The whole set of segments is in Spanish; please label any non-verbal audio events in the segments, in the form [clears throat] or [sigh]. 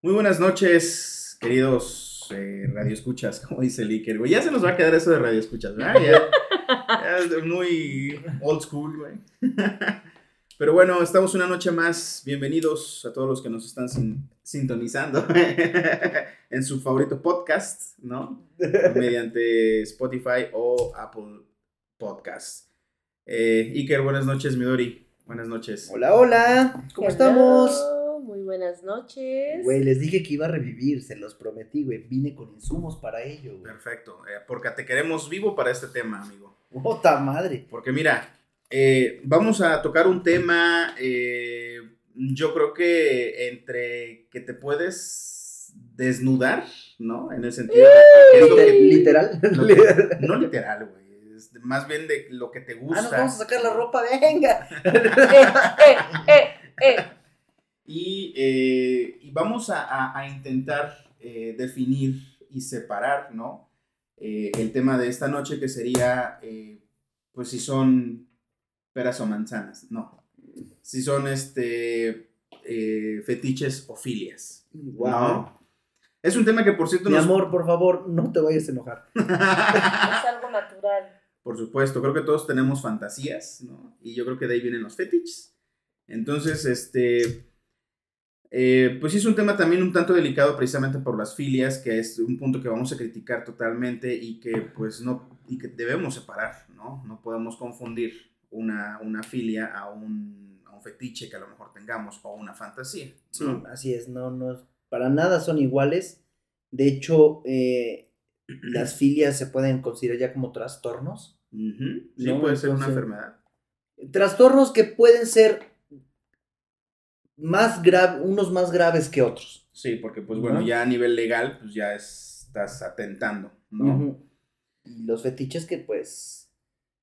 Muy buenas noches, queridos eh, radioescuchas, [laughs] como dice el Iker, güey. Ya se nos va a quedar eso de radioescuchas, ¿verdad? Ya, ya es muy old school, güey. [laughs] Pero bueno, estamos una noche más. Bienvenidos a todos los que nos están sin- sintonizando [laughs] en su favorito podcast, ¿no? Mediante Spotify o Apple Podcast. Eh, Iker, buenas noches, Midori. Buenas noches. Hola, hola, ¿cómo Hello, estamos? Buenas noches. Güey, les dije que iba a revivir, se los prometí, güey. Vine con insumos para ello, güey. Perfecto, eh, porque te queremos vivo para este tema, amigo. ¡Puta madre! Porque mira, eh, vamos a tocar un tema, eh, yo creo que entre que te puedes desnudar, ¿no? En el sentido de que es lo que- ¿Literal? lo que- [laughs] no literal, güey. es más bien de lo que te ah, gusta. nos vamos a sacar la ropa, venga. [laughs] Eh, eh, eh, eh. Y, eh, y vamos a, a- a intentar eh, definir y separar, ¿no? Eh, el tema de esta noche que sería, eh, pues si son peras o manzanas, no. Si son, este, eh, fetiches o filias. Wow. ¿no? Es un tema que, por cierto, Mi nos... amor, por favor, no te vayas a enojar. [laughs] Es algo natural. Por supuesto, creo que todos tenemos fantasías, ¿no? Y yo creo que de ahí vienen los fetiches. Entonces, este, eh, pues es un tema también un tanto delicado precisamente por las filias, que es un punto que vamos a criticar totalmente y que pues no, y que debemos separar, ¿no? No podemos confundir una, una filia a un, a un fetiche que a lo mejor tengamos o una fantasía. Sí, ¿no? así es, no, no, para nada son iguales. De hecho, eh, las [clears throat] filias se pueden considerar ya como trastornos. Sí, No, puede ser una enfermedad. Trastornos que pueden ser más graves, unos más graves que otros. Sí, porque pues bueno, ¿No? ya a nivel legal pues ya estás atentando, ¿no? Y los fetiches que pues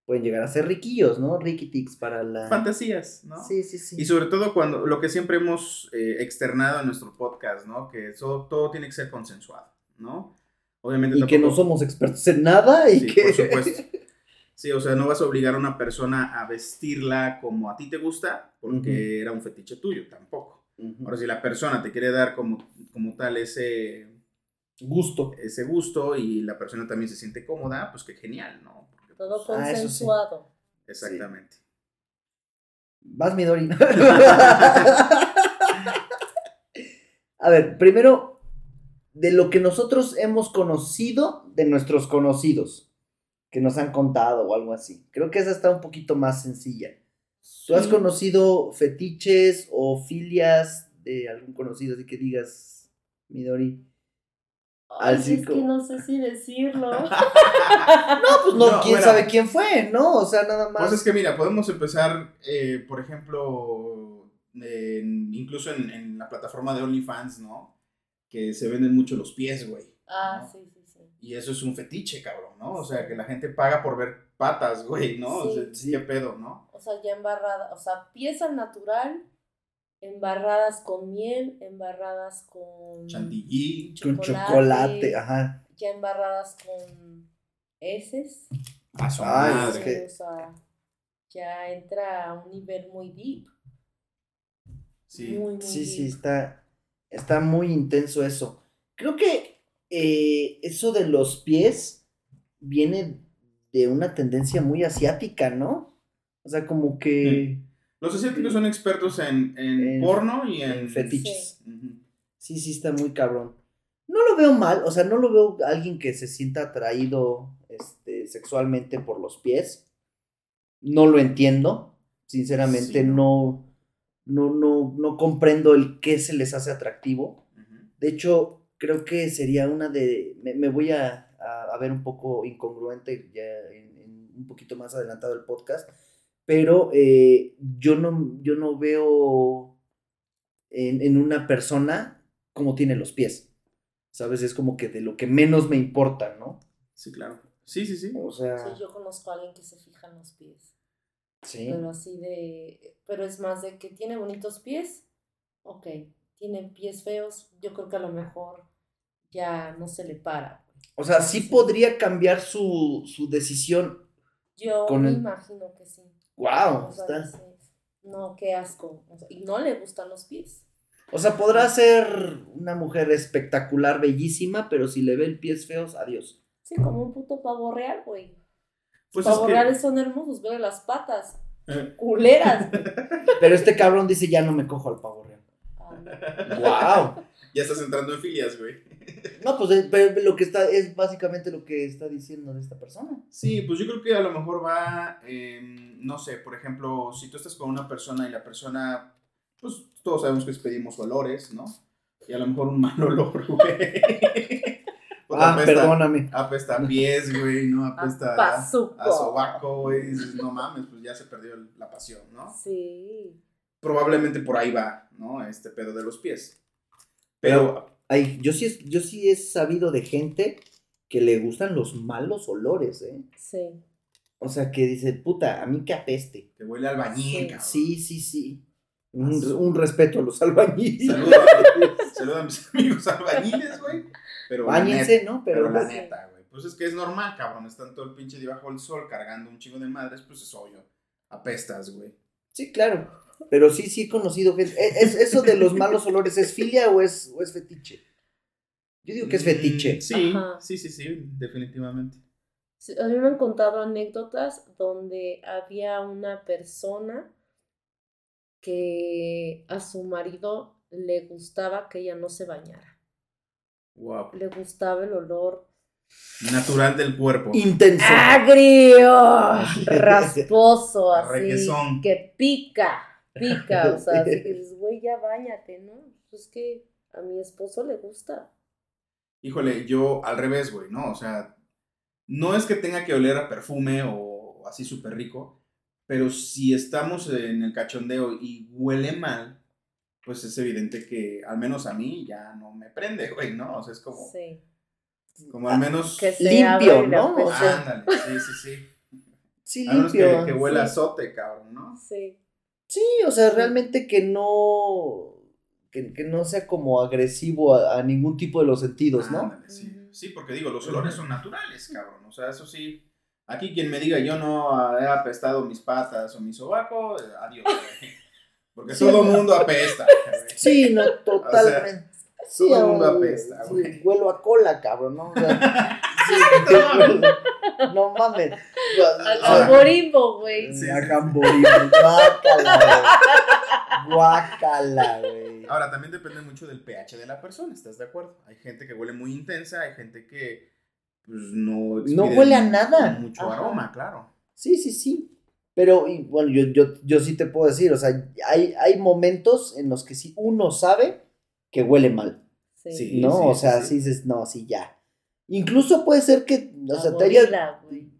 pueden llegar a ser riquillos, ¿no? Riquitix para la... fantasías, ¿no? Sí, sí, sí. Y sobre todo cuando lo que siempre hemos eh, externado en nuestro podcast, ¿no? Que eso, todo tiene que ser consensuado, ¿no? Obviamente Y que no somos expertos en nada y Sí, que... por supuesto. [laughs] Sí, o sea, no vas a obligar a una persona a vestirla como a ti te gusta porque era un fetiche tuyo, tampoco. Ujú. Ahora, si la persona te quiere dar como, como tal ese, Gusto. ese gusto y la persona también se siente cómoda, pues qué genial, ¿no? Porque, pues, Todo Ah, sí. consensuado. exactamente. Vas, Midori. [laughs] a ver, primero, de lo que nosotros hemos conocido de nuestros conocidos, que nos han contado o algo así. Creo que esa está un poquito más sencilla. ¿Tú has Sí. conocido fetiches o filias de algún conocido así que digas, Midori? Ay, Así es que no sé si decirlo. [laughs] No, pues no, No, quién bueno. sabe quién fue, ¿no? O sea, nada más. Pues es que mira, podemos empezar, eh, por ejemplo, en- incluso en, en la plataforma de OnlyFans, ¿no? Que se venden mucho los pies, güey. Ah, ¿no? sí, sí, sí. Y eso es un fetiche, cabrón, ¿no? O sea, que la gente paga por ver patas, [laughs] güey, ¿no? O Sí. sea, Sí. ¿Qué pedo, no? O sea, ya embarrada, o sea, pieza natural, embarradas con miel, embarradas con Chantilly. con chocolate, ajá. ya embarradas con heces. A su Ay, madre. es que- O sea, ya entra a un nivel muy deep. Sí. Muy, muy Sí, sí, está, está muy intenso eso. Creo que eh, eso de los pies viene de una tendencia muy asiática, ¿no? O sea, como que Los asiáticos son expertos en, en En- porno y en, en fetiches. Sí, sí, está muy cabrón. No lo veo mal, o sea, no lo veo alguien que se sienta atraído este, sexualmente por los pies. No lo entiendo. Sinceramente, Sí, no, no, no, no comprendo el qué se les hace atractivo. De hecho, creo que sería una de. Me, me voy a, a- a ver un poco incongruente ya en, en un poquito más adelantado el podcast. Pero eh, yo, no, yo no veo en, en una persona cómo tiene los pies. ¿Sabes? Es como que de lo que menos me importa, ¿no? Sí, claro. Sí, sí, sí. O sea. Sí, yo conozco a alguien que se fija en los pies. Sí. Pero así de. Pero es más de que tiene bonitos pies. Ok. Tiene pies feos. Yo creo que a lo mejor ya no se le para. güey. O sea, sí podría cambiar su, su decisión. Yo Con me el- imagino que sí. ¡Wow! O sea, está- dices, No, qué asco. O sea, y no le gustan los pies. O sea, podrá ser una mujer espectacular, bellísima, pero si le ve el pies feos, adiós. Sí, como un puto pavo real, güey. Pues Los es pavos que- reales son hermosos, vele las patas. Eh. Culeras. güey. [laughs] Pero este cabrón dice, ya no me cojo al pavo real. ¡Wow! Ya estás entrando en filias, güey. No, pues eh, pero lo que está, es básicamente lo que está diciendo de esta persona. Sí, pues yo creo que a lo mejor va, eh, no sé, por ejemplo, si tú estás con una persona y la persona, pues todos sabemos que pedimos olores, ¿no? Y a lo mejor un mal olor, güey. [laughs] Pues Ah, apesta- perdóname. Apesta a pies, güey, ¿no? Apesta a, a sobaco, güey. No mames, pues ya se perdió la pasión, ¿no? Sí. Probablemente por ahí va, ¿no? Este pedo de los pies. Pero, Ay, yo sí, es- yo sí he sabido de gente que le gustan los malos olores, ¿eh? Sí. O sea, que dice, puta, a mí que apeste. que huele albañil, Sí. cabrón. Sí, sí, sí. Un, un respeto a los albañiles. Saludos [laughs] saludo a mis amigos albañiles, güey. Pero la Báñense, ¿no? Pero Pero, la Sí. neta, güey. Pues es que es normal, cabrón. Están todo el pinche debajo del sol cargando un chingo de madres, pues es obvio. Apestas, güey. sí, claro. Pero sí, sí he conocido gente. ¿E- ¿Es, ¿Eso de los malos olores es filia o es, o es fetiche? Yo digo que es fetiche. Mm, Sí, Ajá. sí, sí, sí, definitivamente. Sí, A mí me han contado anécdotas donde había una persona que a su marido le gustaba que ella no se bañara. Wow. Le gustaba el olor Natural del cuerpo. Intenso. agrio, [laughs] rasposo, así, requesón. que pica, pica, o sea, así que dices, güey, ya bañate, ¿no? Pues que a mi esposo le gusta. Híjole, yo al revés, güey, ¿no? O sea, no es que tenga que oler a perfume o así súper rico, pero si estamos en el cachondeo y huele mal, pues es evidente que al menos a mí ya no me prende, güey, ¿no? O sea, es como, Sí. como al menos... Que Limpio, ¿no? Ándale, sí, sí, sí. Sí, menos que, limpio. que huela a sí. azote, cabrón, ¿no? Sí. Sí, o sea, realmente que no. Que, que no sea como agresivo a, a ningún tipo de los sentidos, ¿no? Sí. Porque digo, los olores son naturales, cabrón. O sea, eso sí. Aquí quien me diga yo no he apestado mis patas o mi sobaco, eh, adiós. [laughs] Porque Sí. todo mundo apesta. güey. Sí, no, [laughs] totalmente. Todo el mundo apesta, sí, güey. huelo a cola, cabrón, ¿no? O sea, [laughs] sí, no mames. A, a Borimbo, güey. Sí, a sí. Gamborimbo, Guácala, güey. Guácala, güey. Ahora, también depende mucho del pH de la persona, ¿estás de acuerdo? Hay gente que huele muy intensa, hay gente que pues, no... expide huele a nada. Mucho Ajá. aroma, claro. Sí, sí, sí. Pero, y, bueno, yo, yo, yo sí te puedo decir, o sea, hay, hay momentos en los que sí uno sabe que huele mal. Sí. Sí. ¿no? o sea, sí. sí dices, no, sí, ya. Incluso puede ser que, o sea, te hayas,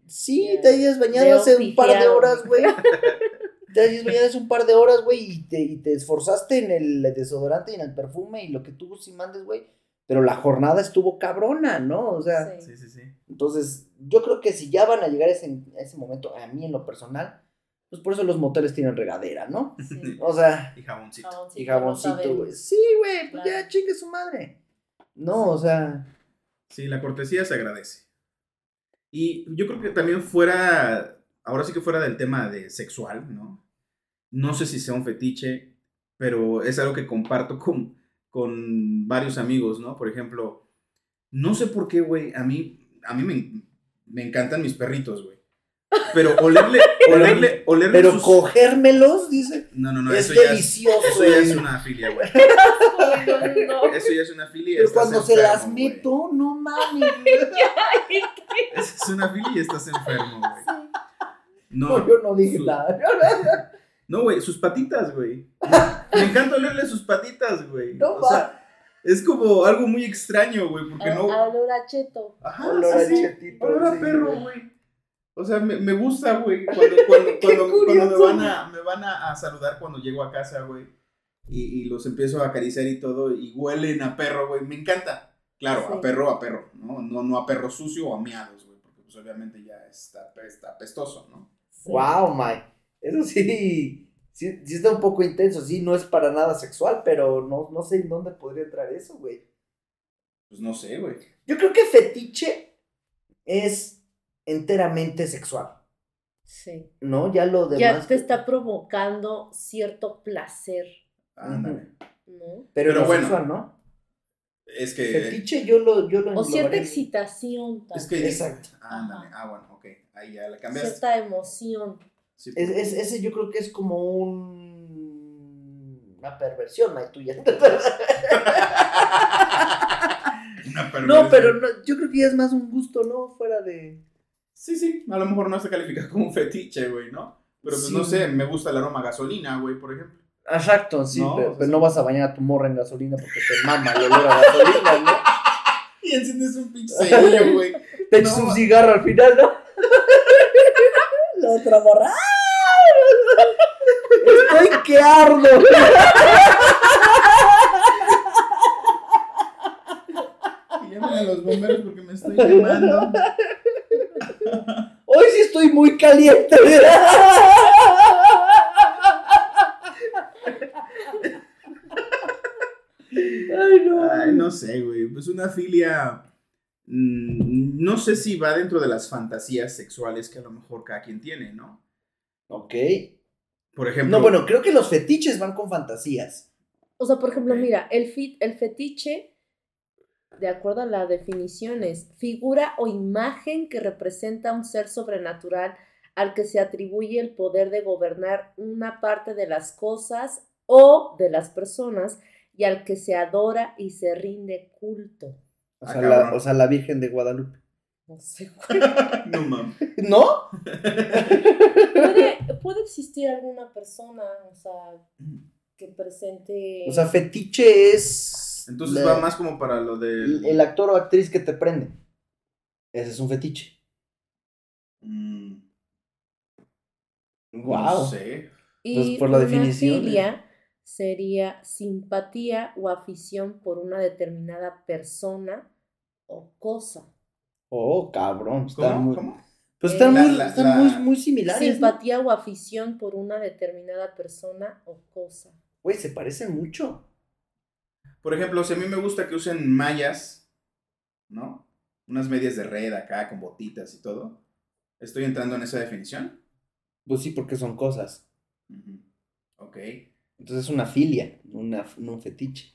sí, te hayas bañado hace un par de horas, güey. [laughs] te hayas bañado hace un par de horas, güey, y te, y te esforzaste en el desodorante y en el perfume y lo que tú sí mandes, güey. Pero la jornada estuvo cabrona, ¿no? O sea, Sí. Sí, sí, sí. entonces, yo creo que si ya van a llegar a ese, a ese momento, a mí en lo personal, pues por eso los moteles tienen regadera, ¿no? Sí. O sea, Y jaboncito. Jaboncito, y jaboncito, güey. Sí, güey, pues ya chingue su madre. No, o sea, Sí, la cortesía se agradece. Y yo creo que también fuera, ahora sí que fuera del tema de sexual, ¿no? No sé si sea un fetiche, pero es algo que comparto con, con varios amigos, ¿no? Por ejemplo, no sé por qué, güey, a mí, a mí me, me encantan mis perritos, güey. Pero olerle, [laughs] olerle, olerle pero sus- cogérmelos, dice, No, no, no, es eso ya es, delicioso. eso ya es una filia, güey. [laughs] No. Eso ya es una filia. Pero cuando se las meto, no mames. [laughs] Esa es una filia y estás enfermo, güey. No, No, yo no dije su- nada. No, güey, sus patitas, güey. Me encanta olerle sus patitas, güey. No o sea, es como algo muy extraño, güey, porque a- no. a olor a cheto. Ajá, Olor a sí, chetito, olor a sí, perro, güey. O sea, me, me gusta, güey, cuando, cuando, [laughs] cuando, cuando me van, a, me van a, a saludar cuando llego a casa, güey. Y, y los empiezo a acariciar y todo, y huelen a perro, güey. Me encanta. Claro, Sí. a perro, a perro, ¿no? No, no a perro sucio o a miados, güey, porque pues obviamente ya está, está apestoso, ¿no? Sí. Wow, Mike. Eso sí, sí, sí está un poco intenso. Sí, no es para nada sexual, pero no, no sé en dónde podría entrar eso, güey. Pues no sé, güey. Yo creo que fetiche es enteramente sexual, Sí. ¿no? Ya lo demás. Ya te está provocando cierto placer, Ándale. ¿no? Pero, Pero no bueno. sexual, ¿no? Es que. Fetiche yo lo, yo lo O cierta excitación Es también. que. Exacto. Ándale. Ah, bueno, ok. Ahí ya la cambiaste. Cierta emoción. Sí, Es, es- ese yo creo que es como un... una perversión, May, tuya. [laughs] Una no, pero no, yo creo que ya es más un gusto, ¿no? Fuera de... Sí, sí. A lo mejor no se califica como un [laughs] fetiche, güey, ¿no? Pero pues Sí. no sé, me gusta el aroma a gasolina, güey, por ejemplo. Exacto, sí, No, pero, o sea, pero sí. no vas a bañar a tu morra en gasolina porque te mama el olor a gasolina, ¿no? [laughs] Y enciendes un pinche güey. Te echas No. un cigarro al final, ¿no? [laughs] La otra morra. Estoy que ardo. Y llamen a los bomberos porque me estoy quemando. Hoy sí estoy muy caliente. Ay, no. Ay, no sé, güey. Pues una filia. mm, no sé si va dentro de las fantasías sexuales que a lo mejor cada quien tiene, ¿no? Ok. Por ejemplo. No, bueno, creo que los fetiches van con fantasías. O sea, por ejemplo, mira, el, fit, el fetiche, de acuerdo a la definición, es figura o imagen que representa un ser sobrenatural al que se atribuye el poder de gobernar una parte de las cosas o de las personas y al que se adora y se rinde culto. O Ah, sea, la, o sea, la Virgen de Guadalupe. No sé. [laughs] No mames. ¿No? ¿Puede, [laughs] puede existir alguna persona, o sea, que presente... O sea, fetiche es. Entonces la- va más como para lo el, del. el actor o actriz que te prende. Ese es un fetiche. Mm, Wow. No sé. Y Pues, por la una definición, filia sería simpatía o afición por una determinada persona o cosa. Oh, cabrón. Están ¿Cómo? muy, ¿Cómo? pues están, La- muy, la- están la- muy, muy similares. ¿no? Simpatía o afición por una determinada persona o cosa. Güey, se parecen mucho. Por ejemplo, si a mí me gusta que usen mallas, ¿no? Unas medias de red acá con botitas y todo. ¿Estoy entrando en esa definición? Pues sí, porque son cosas. Ok. Entonces es una filia, una, no un fetiche.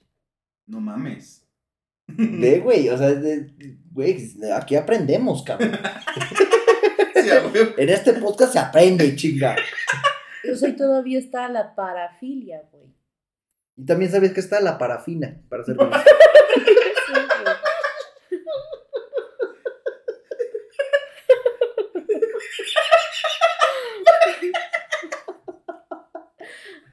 No mames. De, [laughs] güey, o sea, de- güey, aquí aprendemos, cabrón. Sí. En este podcast se aprende, chinga. O sea, y todavía está la parafilia, güey. Y también sabes que está la parafina, para hacer. [laughs]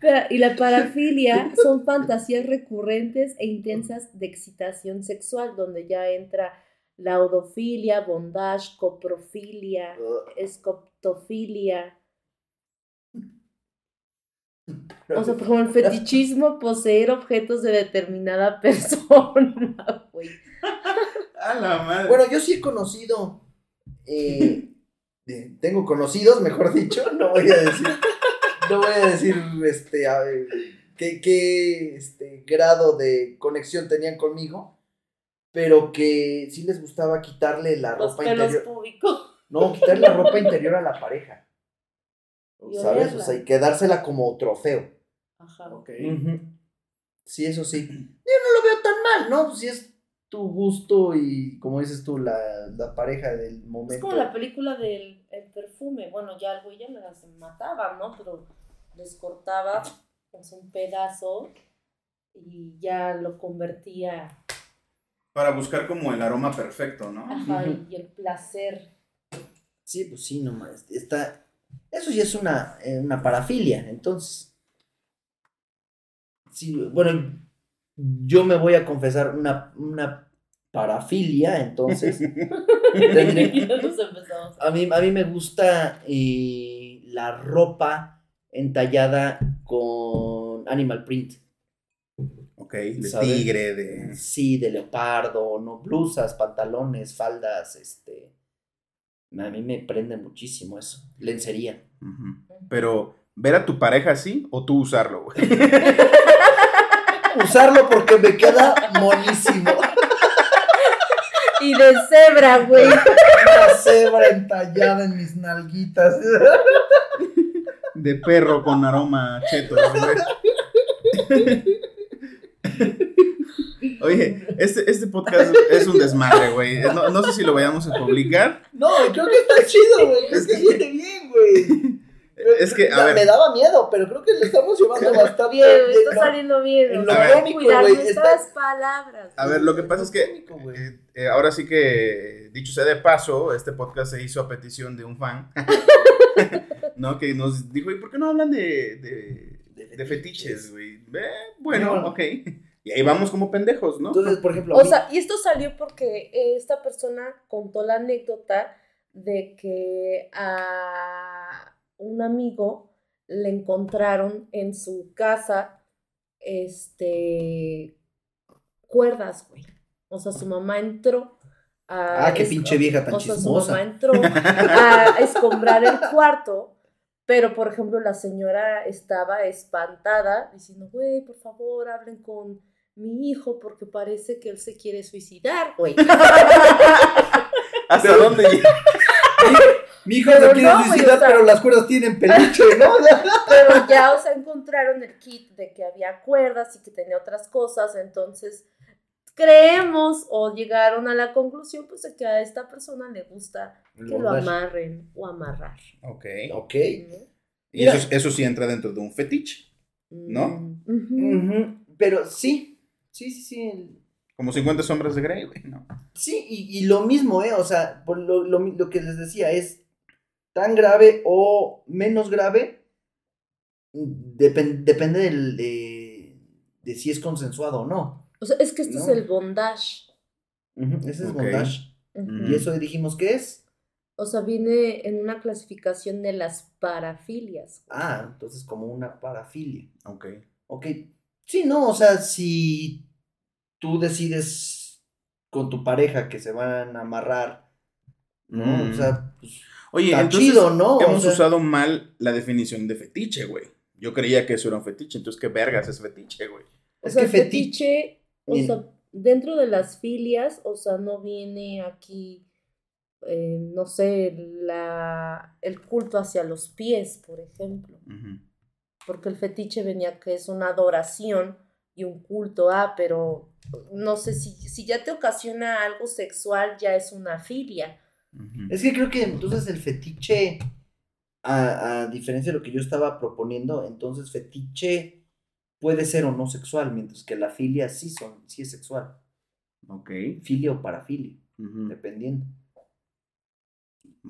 Pero, y la parafilia son fantasías recurrentes e intensas de excitación sexual, donde ya entra laudofilia, bondage, coprofilia, escoptofilia. O sea, como el [laughs] fetichismo, poseer objetos de determinada [laughs] persona, güey. A la madre. Bueno, yo sí he conocido. eh, tengo conocidos, mejor dicho. No voy a decir. No voy a decir este, a ver, qué, qué, este, grado de conexión tenían conmigo. Pero que sí les gustaba quitarle la Los ropa interior. No, quitarle la ropa interior a la pareja. [laughs] ¿Sabes? O sea, y quedársela como trofeo. Ajá. Ok. Sí, eso sí. [clears throat] Yo no lo veo tan mal, ¿no? Si es tu gusto y, como dices tú, la, la pareja del momento. Es como la película del el perfume. Bueno, ya el güey ya me las mataba, ¿no? Pero les cortaba pues, un pedazo y ya lo convertía. Para buscar como el aroma perfecto, ¿no? Ajá, y el placer. Sí, pues sí, nomás. Está... Eso ya es una, eh, una parafilia, entonces. Sí, bueno, yo me voy a confesar una, una parafilia, entonces. [laughs] Tendré- [laughs] a, mí, a mí me gusta eh, la ropa entallada con animal print. Ok, de ¿Sabes? tigre, de... Sí, de leopardo, no blusas, pantalones, faldas, este. A mí me prende muchísimo eso. Lencería. Pero, ¿ver a tu pareja así o tú usarlo, güey? [laughs] Usarlo porque me queda monísimo. [laughs] Y de cebra, güey. Una cebra entallada en mis nalguitas. De perro con aroma cheto, güey. [laughs] Oye, este, este podcast es un desmadre, güey. No, no sé si lo vayamos a publicar. No, creo que está chido, güey. Creo Es que que- viene bien, güey. Es que, a ver. Me daba miedo, pero creo que le estamos llevando bastante [laughs] Bien, está no, saliendo bien. lo cómico, cuidar güey, nuestras está- palabras. A ver, lo que pasa es que eh, eh, ahora sí que, dicho sea de paso, este podcast se hizo a petición de un fan, [laughs] ¿no? Que nos dijo, ¿y por qué no hablan de, de, de fetiches, güey? Eh, bueno, Bueno. ok. Y ahí vamos como pendejos, ¿no? Entonces, por ejemplo, O mí- sea, y esto salió porque esta persona contó la anécdota de que a un amigo le encontraron en su casa este cuerdas, güey. O sea, su mamá entró a Ah, qué pinche vieja tan o sea, su mamá entró [laughs] a escombrar el cuarto, pero por ejemplo la señora estaba espantada diciendo, güey, por favor, hablen con mi hijo porque parece que él se quiere suicidar, güey. [laughs] ¿Hasta dónde llega? [laughs] mi hijo pero se quiere no, güey, suicidar, o sea- pero las cuerdas tienen peluche, ¿no? [laughs] Pero ya, o sea, encontraron el kit de que había cuerdas y que tenía otras cosas, entonces creemos o llegaron a la conclusión pues de que a esta persona le gusta que lo amarren o amarrar. Ok. Ok. ¿no? Y eso, eso sí entra dentro de un fetiche, ¿no? Mm, Pero sí, sí, sí, sí. el- como 50 sombras de Grey, güey, ¿no? Sí, y, y lo mismo, ¿eh? O sea, por lo, lo, lo que les decía es tan grave o menos grave, depen- depende del, de, de si es consensuado o no. O sea, es que este No. es el bondage. Ujú, Ese es bondage. Y eso dijimos que es. O sea, viene en una clasificación de las parafilias. Ah, entonces como una parafilia. Ok. Ok. Sí, no, o sea, si tú decides con tu pareja que se van a amarrar, ¿no? Mm. O sea, pues, Oye, entonces chido, ¿no? O hemos sea, usado mal la definición de fetiche, güey. Yo creía que eso era un fetiche, entonces, ¿qué vergas es fetiche, güey? O Es sea, que el fetiche- fetiche, o sea, dentro de las filias, o sea, no viene aquí, eh, no sé, la, el culto hacia los pies, por ejemplo. Porque el fetiche venía que es una adoración y un culto a, pero no sé si, si ya te ocasiona algo sexual, ya es una filia. Es que creo que entonces el fetiche, a, a diferencia de lo que yo estaba proponiendo, entonces fetiche puede ser o no sexual, mientras que la filia sí, son, sí es sexual. Ok. Filia o parafilia, dependiendo.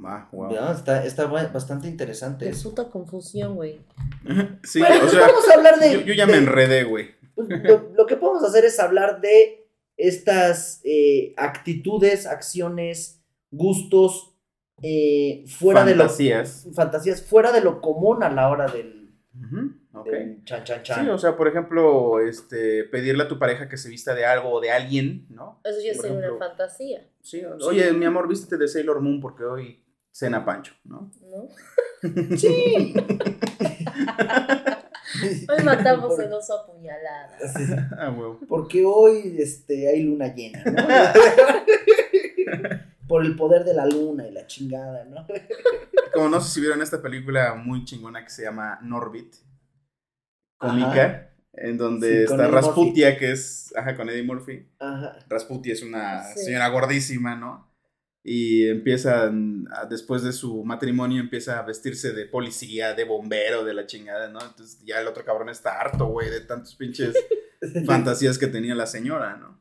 Ah, wow. Ya, está, está ba- bastante interesante. eso. Resulta confusión, güey. [laughs] Sí, Bueno, o pues sea, vamos a hablar de. yo, yo ya de- me enredé, güey. pues, lo, lo que podemos hacer es hablar de estas eh, actitudes, acciones, gustos eh, fuera Fantasías. de lo fantasías fuera de lo común a la hora del, chan chan chan. Sí, o sea, por ejemplo, este, pedirle a tu pareja que se vista de algo o de alguien, ¿no? Eso ya sería una fantasía, Sí, oye, mi amor, vístete de Sailor Moon porque hoy cena Pancho, ¿no? ¿no? [laughs] Sí. [laughs] Hoy matamos Por- el oso a puñaladas. Sí, [laughs] Ah. Porque hoy este, hay luna llena, ¿no? Por el poder de la luna y la chingada, ¿no? [laughs] Como no sé si vieron esta película muy chingona que se llama Norbit, cómica, en donde Sí, está Rasputia, que es, ajá, con Eddie Murphy. Ajá. Rasputia es una Sí. señora gordísima, ¿no? Y empieza, después de su matrimonio, empieza a vestirse de policía, de bombero, de la chingada, ¿no? Entonces ya el otro cabrón está harto, güey, de tantos pinches [laughs] fantasías que tenía la señora, ¿no?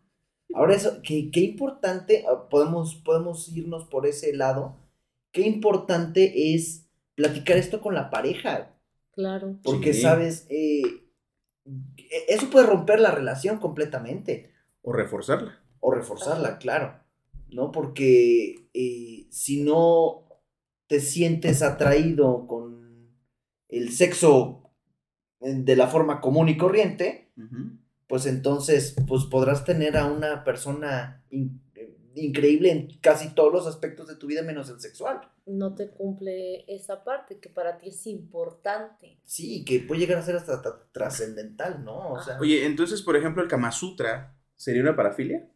Ahora eso, qué, qué importante, ah, podemos, podemos irnos por ese lado, qué importante es platicar esto con la pareja, Claro. porque Sí. sabes, eh, e- eso puede romper la relación completamente, O reforzarla. o reforzarla, Ajá. claro, ¿no? Porque eh, si no te sientes atraído con el sexo eh, de la forma común y corriente. Pues entonces pues podrás tener a una persona in- increíble en casi todos los aspectos de tu vida menos el sexual. No te cumple esa parte que para ti es importante. Sí, que puede llegar a ser hasta tra- trascendental, ¿no? O sea, Oye, entonces, por ejemplo, el Kama Sutra, ¿sería una parafilia?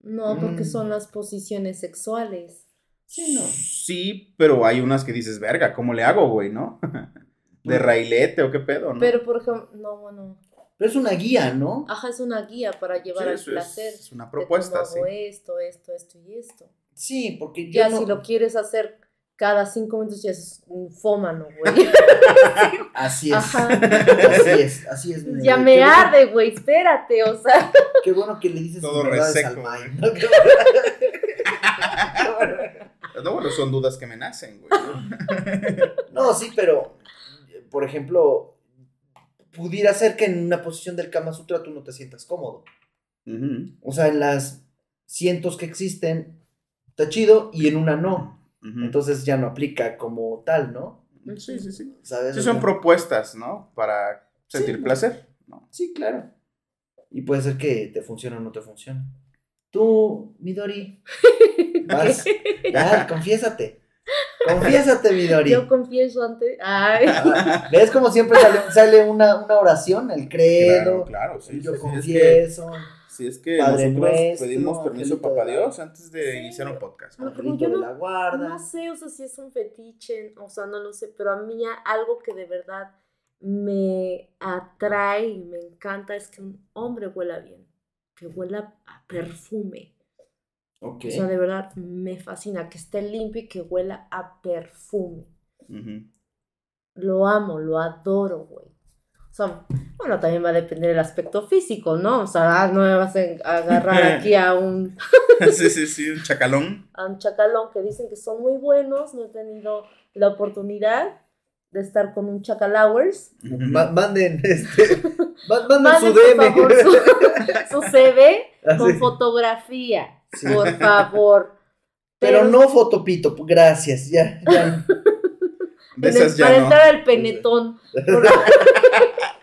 No, porque Mm. son las posiciones sexuales. sí, no. Sí, pero hay unas que dices, verga, ¿cómo le hago, güey, no? [laughs] De railete o qué pedo, ¿no? Pero, por ejemplo, no, bueno, Pero es una guía, ¿no? Ajá, es una guía para llevar Sí, al es- placer. Es una de propuesta, sí. hago esto, esto, esto y esto. Sí, porque yo Ya no- si lo quieres hacer cada cinco minutos ya es un fómano, güey. [laughs] Así es. Ajá. Así es, así es. mi ya me bueno- arde, güey, espérate, o sea. Qué bueno que le dices Todo reseco. ¿no? Qué bueno. [laughs] No, bueno, son dudas que me nacen, güey. No, sí, pero, por ejemplo, pudiera ser que en una posición del Kama Sutra tú no te sientas cómodo. O sea, en las cientos que existen, está chido, y en una no. Entonces ya no aplica como tal, ¿no? Sí, sí, sí. ¿Sabes? Sí, O son sea, propuestas, ¿no? Para sentir Sí. placer, ¿no? Sí, claro. Y puede ser que te funcione o no te funcione. Tú, Midori, [laughs] vas. Ya, confiésate. Confiésate, Midori. Yo confieso ante. Ay. [laughs] ¿Ves como siempre sale, sale una, una oración? El credo. Claro, claro, sí. yo sí, sí, es que- confieso. Si es que Padre nosotros nuestro, pedimos permiso Papá Dios antes de Sí. iniciar un podcast. No, Angelito yo de no- la guarda. No sé, o sea, si es un fetiche, o sea, no lo sé, pero a mí algo que de verdad me atrae y me encanta es que un hombre huela bien, que huela a perfume. Ok. O sea, de verdad me fascina que esté limpio y que huela a perfume. Ujú. Lo amo, lo adoro, güey. O sea, bueno, también va a depender del aspecto físico, ¿no? O sea, ah, no me vas a agarrar aquí a un, [laughs] sí, sí, sí, un chacalón. a un chacalón que dicen que son muy buenos. No he tenido la oportunidad de estar con un chacalowers. Ujú. Ma- manden, este, [laughs] ma- manden Manden, su por DM. favor, su, [laughs] su CV con fotografía, Sí. por favor. [laughs] Pero no fotopito, gracias, ya, ya. [laughs] De en el- esas ya para no. entrar al penetón. [laughs]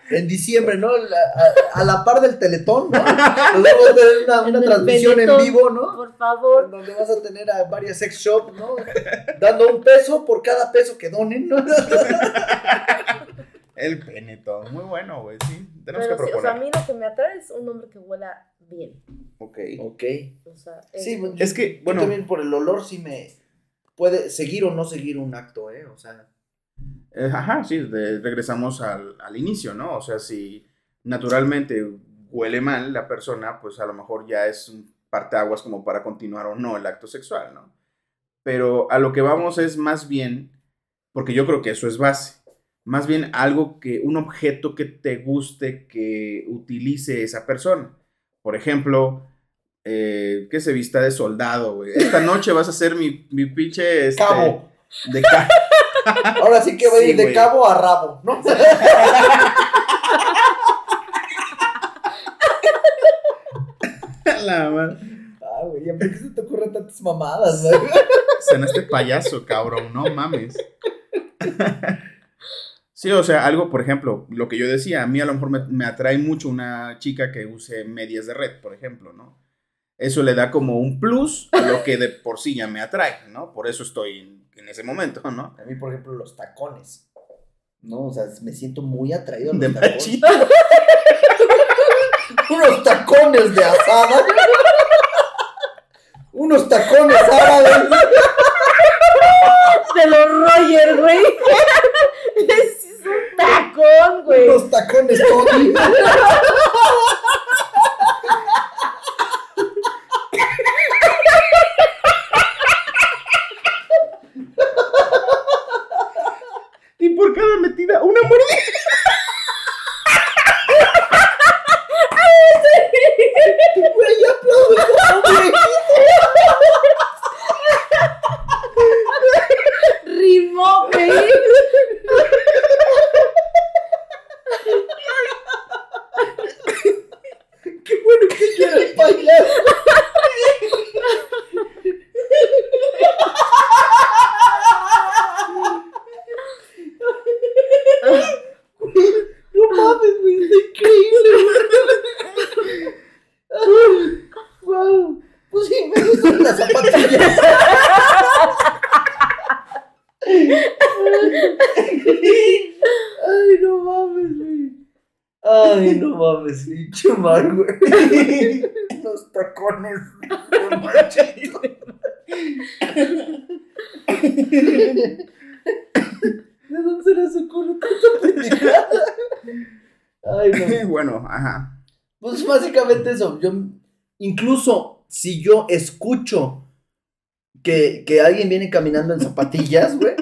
En diciembre, ¿no? La- a, a la par del teletón, ¿no? Nos vamos a tener una, transmisión en vivo, ¿no? por favor. Donde vas a tener a varias sex shop, ¿no? Dando un peso por cada peso que donen, ¿no? El penetón. Muy bueno, güey. Sí, tenemos Pero que sí, o sea, a mí lo que me atrae es un hombre que huela bien. Ok. Ok. O sea, Sí, eh, pues, Es que, yo bueno. también por el olor sí me puede seguir o no seguir un acto, ¿eh? O sea, Eh, Ajá, sí, de- regresamos al, al inicio, ¿no? O sea, si naturalmente huele mal la persona, pues a lo mejor ya es un parteaguas como para continuar o no el acto sexual, ¿no? Pero a lo que vamos es más bien, porque yo creo que eso es base, más bien algo que, un objeto que te guste que utilice esa persona. Por ejemplo, eh, que se vista de soldado, güey. Esta [laughs] noche vas a ser mi, mi pinche... este, Cabo. De ca- [laughs] ahora sí que va a Sí, ir de cabo a rabo, ¿no? [laughs] La madre. Ah, güey, ¿ya por qué se te ocurren tantas mamadas, güey? Cenaste payaso, cabrón, no mames. Sí, o sea, algo, por ejemplo, lo que yo decía, a mí a lo mejor me, me atrae mucho una chica que use medias de red, por ejemplo, ¿no? Eso le da como un plus a lo que de por sí ya me atrae, ¿no? Por eso estoy en, en ese momento, ¿no? A mí, por ejemplo, los tacones. No, o sea, me siento muy atraído a los De tacones. machito. [laughs] Unos tacones de asada. Unos tacones árabes. de los Roger, güey. Tacón, güey. Unos tacones Tony. [laughs] Y por cada metida, una mordida. Güey, aplaude como viejito. Rimó, güey. Qué bueno que quieres bailar. No mames, güey, está increíble, güey. Wow. Pues sí, me gustan las zapatillas. Ay, no mames, güey. Ay, no mames, pinche mal, güey. [laughs] Los tacones. de machito. ¿De dónde se les ocurre tanta pendejada? Ay, no. [laughs] bueno, ajá. Pues básicamente eso. Yo, incluso si yo escucho que, que alguien viene caminando en zapatillas, güey.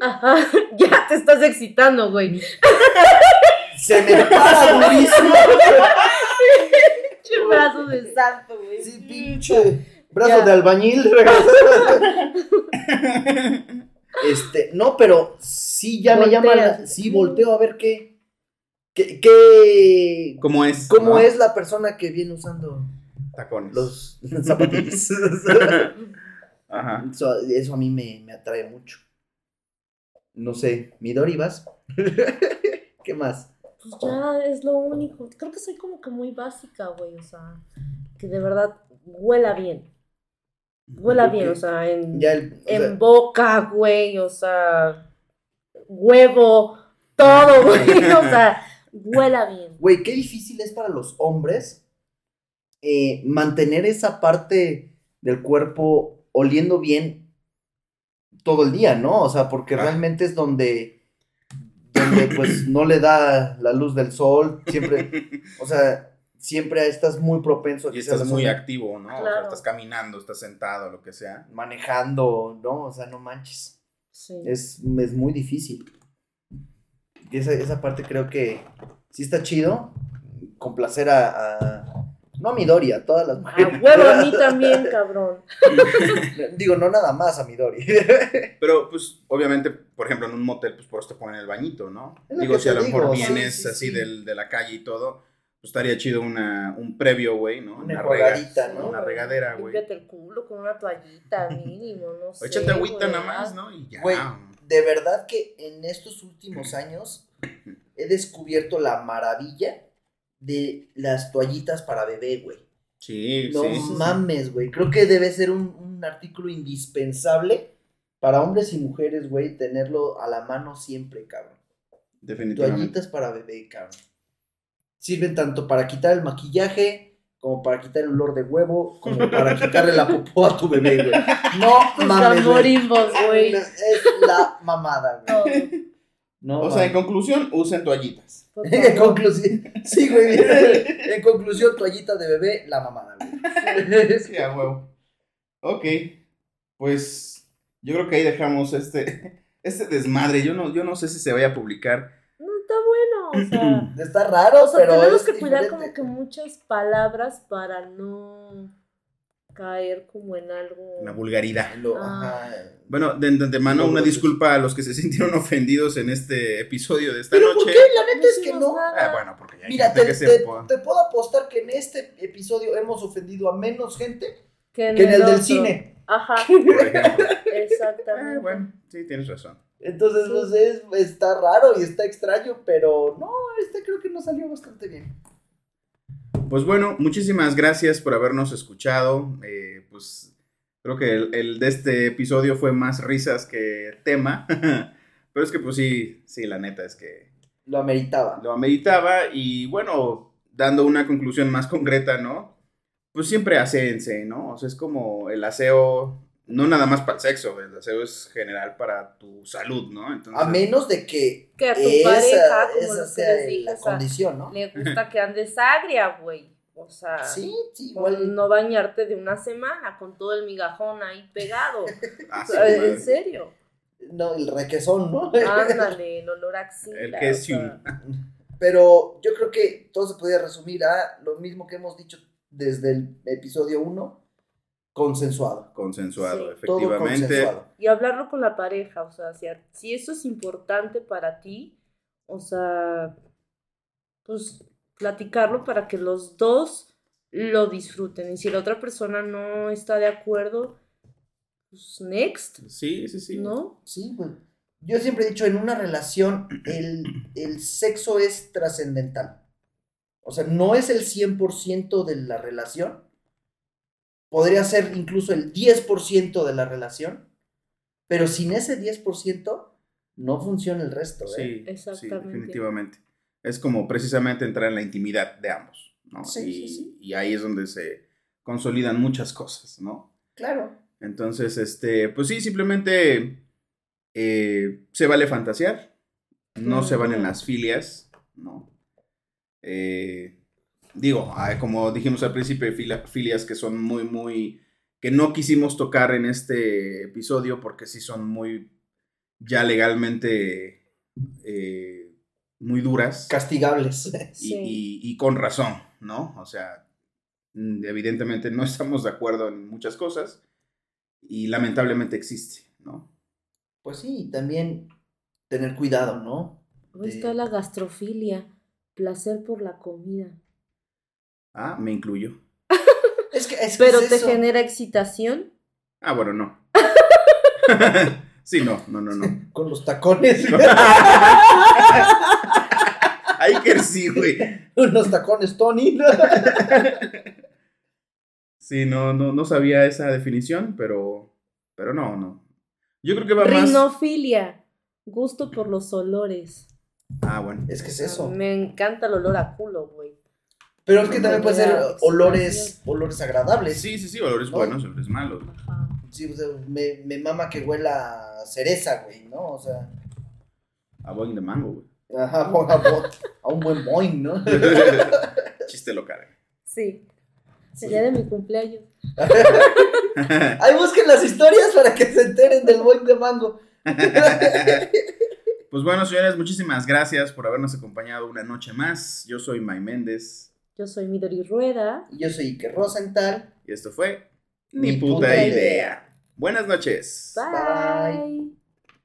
Ajá, ya te estás excitando, güey. [laughs] Se me para durísimo. Pinche brazo de santo, güey. Sí, pinche. Brazo Ya. de albañil. este, no, pero sí ya me llama. sí, volteo a ver qué. qué, qué- ¿Cómo es? ¿Cómo no? es la persona que viene usando Tacones. los zapatillas? [laughs] Ajá. Eso, eso a mí me, me atrae mucho. No sé, Midori vas. [laughs] ¿Qué más? Pues ya es lo único. Creo que soy como que muy básica, güey. O sea, que de verdad huela bien. Huela bien, o sea, en, Ya el, o en sea, boca, güey. O sea, huevo, todo, [laughs] güey. O sea, huela bien. Güey, qué difícil es para los hombres eh, mantener esa parte del cuerpo oliendo bien todo el día, ¿no? O sea, porque Ah. realmente es donde, donde pues [laughs] no le da la luz del sol, siempre, o sea, siempre estás muy propenso a Y que sea estás muy zona- activo, ¿no? O sea, estás caminando, estás sentado, lo que sea. manejando, ¿no? O sea, no manches. Sí. Es, es muy difícil. Y esa, esa parte creo que sí está chido. Complacer a. a- no a Midori, a todas las A mujeres. huevo a mí [laughs] también, cabrón. Digo, no nada más a Midori. [laughs] Pero, pues, obviamente, por ejemplo, en un motel, pues por eso te ponen el bañito, ¿no? Digo, si a lo mejor sí, vienes sí, así sí. Del, de la calle y todo, pues estaría chido una, un previo, güey, ¿no? Una rega- enjuagadita, ¿no? Una regadera, güey. Límpiate el culo con una toallita [laughs] mínimo, no O sé. échate agüita nada más, ¿no? Y ya. Güey. De verdad que en estos últimos años he descubierto la maravilla de las toallitas para bebé, güey. Sí, No sí, mames, güey. Creo que debe ser un, un artículo indispensable para hombres y mujeres, güey, tenerlo a la mano siempre, cabrón. Definitivamente. Toallitas para bebé, cabrón. Sirven tanto para quitar el maquillaje, como para quitar el olor de huevo, como para quitarle la popó a tu bebé, güey. No Tus mames, amorimbos, güey. Es la mamada, güey. No, O sea, en conclusión, usen toallitas. [laughs] En conclusión, sí, [laughs] güey. En conclusión, toallita de bebé, la mamada, güey. [laughs] Sí, a huevo. Ok. Pues yo creo que ahí dejamos este, este desmadre. Yo no, yo no sé si se vaya a publicar. No, está bueno, o sea. [clears throat] Está raro, O sea, pero tenemos es que cuidar diferente. como que muchas palabras para no caer como en algo. La vulgaridad. Lo- Ah. ajá. Bueno, de, de No, una pues, disculpa a los que se sintieron ofendidos en este episodio de esta Pero ¿por noche. qué? La neta es que no. Ah, bueno, porque ya Mira, te, que se te- puedo apostar que en este episodio hemos ofendido a menos gente que que en el del cine. Ajá, [laughs] por ejemplo. exactamente. Ah, bueno, sí, tienes razón. Entonces, Sí. pues es, está raro y está extraño, pero no, este creo que nos salió bastante bien. Pues bueno, muchísimas gracias por habernos escuchado. Eh, pues creo que el, el de este episodio fue más risas que tema. [laughs] Pero es que pues sí, sí, la neta es que Lo ameritaba. lo ameritaba y bueno, dando una conclusión más concreta, ¿no? Pues siempre aseense, ¿no? O sea, es como el aseo, no nada más para el sexo, el aseo es general para tu salud, ¿no? Entonces, A menos de que Que a tu esa, pareja, como esa sea les dije, la o sea, condición, ¿no? le gusta que andes agria, güey. O sea, Sí, sí, igual. no bañarte de una semana con todo el migajón ahí pegado. [laughs] ah, sí, en serio. No, el requesón, ¿no? Ándale, el olor a axila. El o que es sea, Pero yo creo que todo se podría resumir a lo mismo que hemos dicho desde el episodio 1, consensuado. consensuado, Sí, Todo efectivamente. consensuado. Y hablarlo con la pareja, o sea, si, si eso es importante para ti, o sea, pues platicarlo para que los dos lo disfruten. Y si la otra persona no está de acuerdo, pues next, Sí, sí, sí. ¿no? Sí, güey. Yo siempre he dicho, en una relación el, el sexo es trascendental. O sea, no es el 100% de la relación. Podría ser incluso el 10% de la relación. Pero sin ese 10% no funciona el resto. ¿eh? Sí, sí, Exactamente. definitivamente. Es como precisamente entrar en la intimidad de ambos, ¿no? Sí, y, sí, sí. y ahí es donde se consolidan muchas cosas, ¿no? Claro. Entonces, este, pues sí, simplemente eh, se vale fantasear, no se valen las filias, ¿no? Eh, digo, hay, como dijimos al principio, hay filias que son muy, muy, que no quisimos tocar en este episodio porque sí son muy, ya legalmente, eh, muy duras. Castigables. y, [laughs] Sí. y- y con razón, ¿no? O sea, mm, evidentemente no estamos de acuerdo en muchas cosas y lamentablemente existe, ¿no? Pues sí, también tener cuidado, ¿no? Ahí está la gastrofilia, placer por la comida. Ah, me incluyo. [laughs] Es que es que Pero es te eso. genera excitación. Ah, bueno, no. [laughs] [laughs] sí, no, no, no, no. Con los tacones. Iker sí, güey. Unos tacones Tony. Sí, no, no, no sabía esa definición, pero, pero no, no. Yo creo que va más. Rinofilia, gusto por los olores. Ah, bueno. Es que es eso. Me encanta el olor a culo, güey. Pero es que también puede ser olores, olores agradables. Sí, sí, sí, olores ¿No? buenos, olores malos. Ajá. Sí, o sea, me, me mama que huela a cereza, güey, ¿no? O sea, A boing de mango, güey. ajá, a, un buen boing, ¿no? [laughs] Chiste local. Sí. El día de mi cumpleaños. [laughs] Ahí busquen las historias para que se enteren del boing de mango. [laughs] Pues bueno, señores, muchísimas gracias por habernos acompañado una noche más. Yo soy May Méndez Yo soy Midori Rueda. Y Yo soy Iker Rosenthal. y esto fue Ni Ni puta, puta idea. idea. Buenas noches. Bye. Bye.